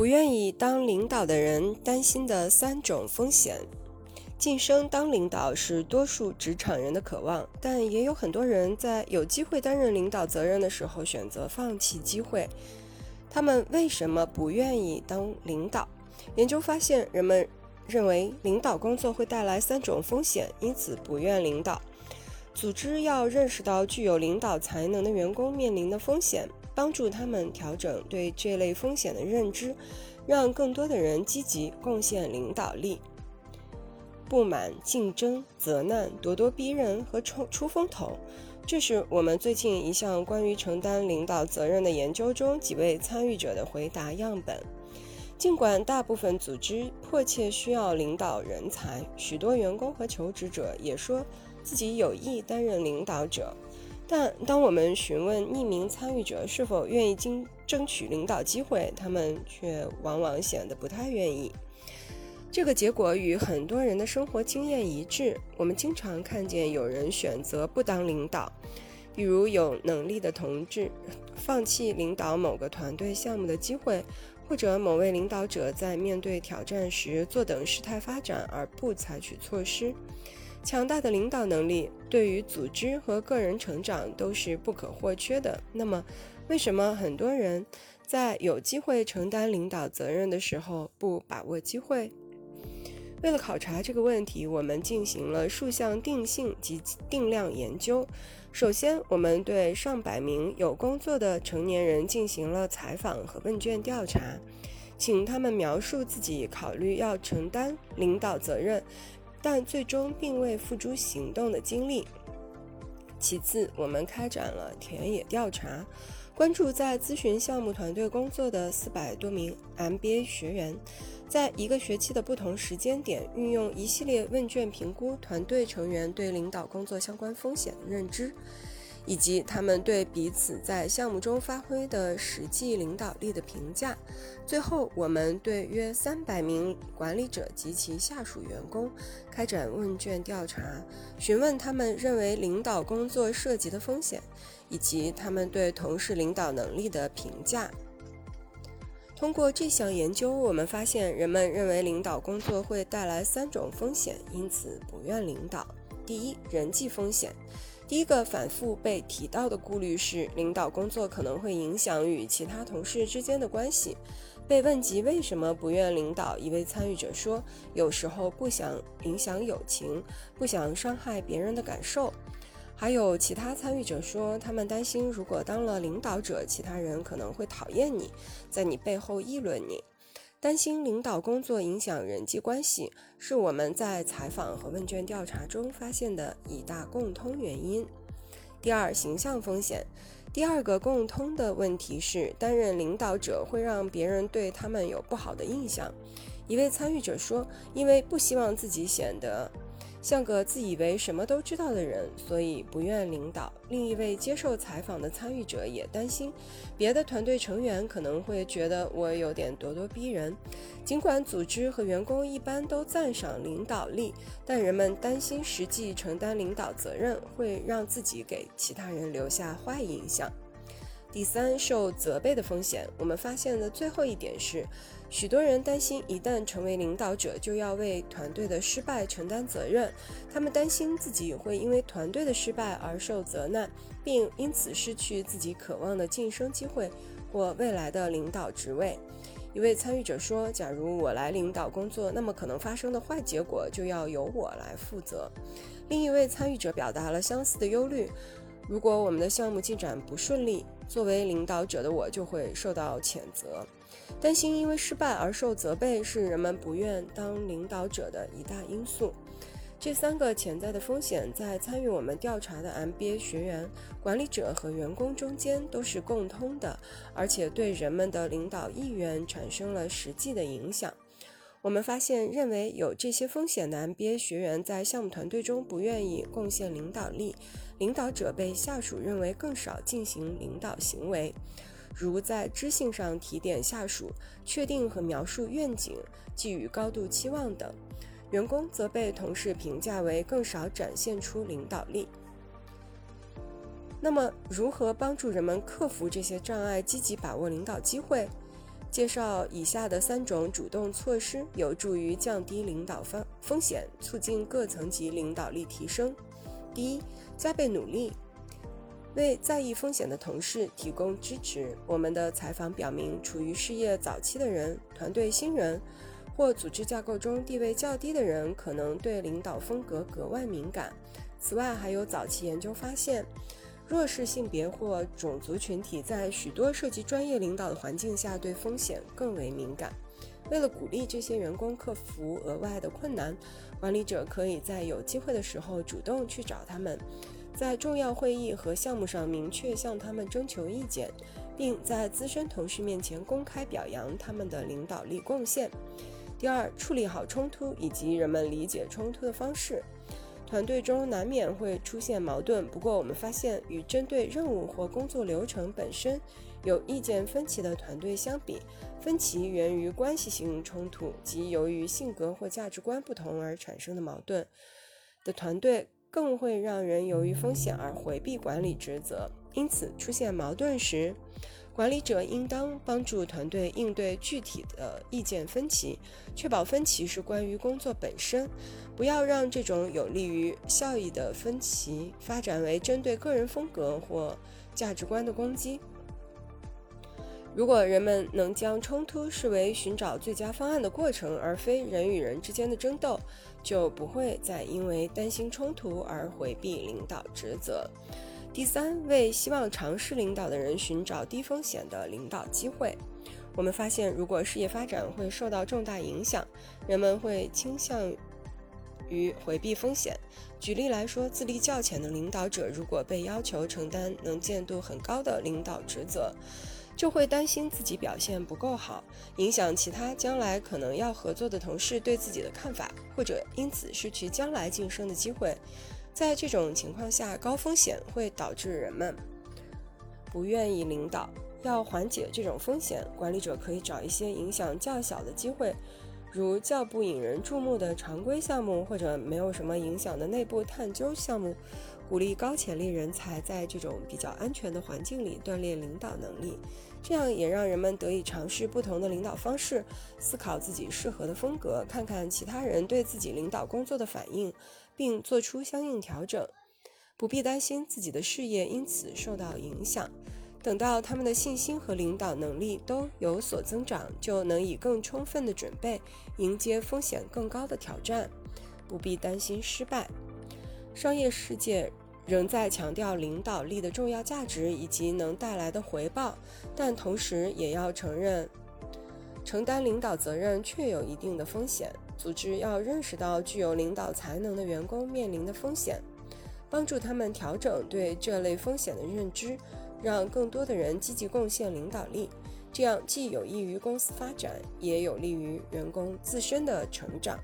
不愿意当领导的人担心的三种风险。晋升当领导是多数职场人的渴望，但也有很多人在有机会担任领导责任的时候选择放弃机会。他们为什么不愿意当领导？研究发现，人们认为领导工作会带来三种风险，因此不愿领导。组织要认识到具有领导才能的员工面临的风险。帮助他们调整对这类风险的认知，让更多的人积极贡献领导力。不满、竞争、责难、咄咄逼人和出出风头，这是我们最近一项关于承担领导责任的研究中几位参与者的回答样本。尽管大部分组织迫切需要领导人才，许多员工和求职者也说自己有意担任领导者。但当我们询问匿名参与者是否愿意经争取领导机会，他们却往往显得不太愿意。这个结果与很多人的生活经验一致。我们经常看见有人选择不当领导，比如有能力的同志放弃领导某个团队项目的机会，或者某位领导者在面对挑战时坐等事态发展而不采取措施。强大的领导能力对于组织和个人成长都是不可或缺的。那么，为什么很多人在有机会承担领导责任的时候不把握机会？为了考察这个问题，我们进行了数项定性及定量研究。首先，我们对上百名有工作的成年人进行了采访和问卷调查，请他们描述自己考虑要承担领导责任。但最终并未付诸行动的经历。其次，我们开展了田野调查，关注在咨询项目团队工作的四百多名 MBA 学员，在一个学期的不同时间点，运用一系列问卷评估团队成员对领导工作相关风险的认知。以及他们对彼此在项目中发挥的实际领导力的评价。最后，我们对约三百名管理者及其下属员工开展问卷调查，询问他们认为领导工作涉及的风险，以及他们对同事领导能力的评价。通过这项研究，我们发现人们认为领导工作会带来三种风险，因此不愿领导。第一，人际风险。第一个反复被提到的顾虑是，领导工作可能会影响与其他同事之间的关系。被问及为什么不愿领导，一位参与者说：“有时候不想影响友情，不想伤害别人的感受。”还有其他参与者说，他们担心如果当了领导者，其他人可能会讨厌你，在你背后议论你。担心领导工作影响人际关系，是我们在采访和问卷调查中发现的一大共通原因。第二，形象风险。第二个共通的问题是，担任领导者会让别人对他们有不好的印象。一位参与者说：“因为不希望自己显得……”像个自以为什么都知道的人，所以不愿领导。另一位接受采访的参与者也担心，别的团队成员可能会觉得我有点咄咄逼人。尽管组织和员工一般都赞赏领导力，但人们担心实际承担领导责任会让自己给其他人留下坏印象。第三，受责备的风险。我们发现的最后一点是，许多人担心一旦成为领导者，就要为团队的失败承担责任。他们担心自己会因为团队的失败而受责难，并因此失去自己渴望的晋升机会或未来的领导职位。一位参与者说：“假如我来领导工作，那么可能发生的坏结果就要由我来负责。”另一位参与者表达了相似的忧虑。如果我们的项目进展不顺利，作为领导者的我就会受到谴责。担心因为失败而受责备是人们不愿当领导者的一大因素。这三个潜在的风险在参与我们调查的 MBA 学员、管理者和员工中间都是共通的，而且对人们的领导意愿产生了实际的影响。我们发现，认为有这些风险的 MBA 学员在项目团队中不愿意贡献领导力，领导者被下属认为更少进行领导行为，如在知性上提点下属、确定和描述愿景、寄予高度期望等；员工则被同事评价为更少展现出领导力。那么，如何帮助人们克服这些障碍，积极把握领导机会？介绍以下的三种主动措施，有助于降低领导风风险，促进各层级领导力提升。第一，加倍努力，为在意风险的同事提供支持。我们的采访表明，处于事业早期的人、团队新人或组织架构中地位较低的人，可能对领导风格格外敏感。此外，还有早期研究发现。弱势性别或种族群体在许多涉及专业领导的环境下，对风险更为敏感。为了鼓励这些员工克服额外的困难，管理者可以在有机会的时候主动去找他们，在重要会议和项目上明确向他们征求意见，并在资深同事面前公开表扬他们的领导力贡献。第二，处理好冲突以及人们理解冲突的方式。团队中难免会出现矛盾，不过我们发现，与针对任务或工作流程本身有意见分歧的团队相比，分歧源于关系性冲突即由于性格或价值观不同而产生的矛盾的团队，更会让人由于风险而回避管理职责。因此，出现矛盾时，管理者应当帮助团队应对具体的意见分歧，确保分歧是关于工作本身，不要让这种有利于效益的分歧发展为针对个人风格或价值观的攻击。如果人们能将冲突视为寻找最佳方案的过程，而非人与人之间的争斗，就不会再因为担心冲突而回避领导职责。第三，为希望尝试领导的人寻找低风险的领导机会。我们发现，如果事业发展会受到重大影响，人们会倾向于回避风险。举例来说，资历较浅的领导者如果被要求承担能见度很高的领导职责，就会担心自己表现不够好，影响其他将来可能要合作的同事对自己的看法，或者因此失去将来晋升的机会。在这种情况下，高风险会导致人们不愿意领导。要缓解这种风险，管理者可以找一些影响较小的机会，如较不引人注目的常规项目，或者没有什么影响的内部探究项目，鼓励高潜力人才在这种比较安全的环境里锻炼领导能力。这样也让人们得以尝试不同的领导方式，思考自己适合的风格，看看其他人对自己领导工作的反应。并做出相应调整，不必担心自己的事业因此受到影响。等到他们的信心和领导能力都有所增长，就能以更充分的准备迎接风险更高的挑战，不必担心失败。商业世界仍在强调领导力的重要价值以及能带来的回报，但同时也要承认，承担领导责任确有一定的风险。组织要认识到具有领导才能的员工面临的风险，帮助他们调整对这类风险的认知，让更多的人积极贡献领导力。这样既有益于公司发展，也有利于员工自身的成长。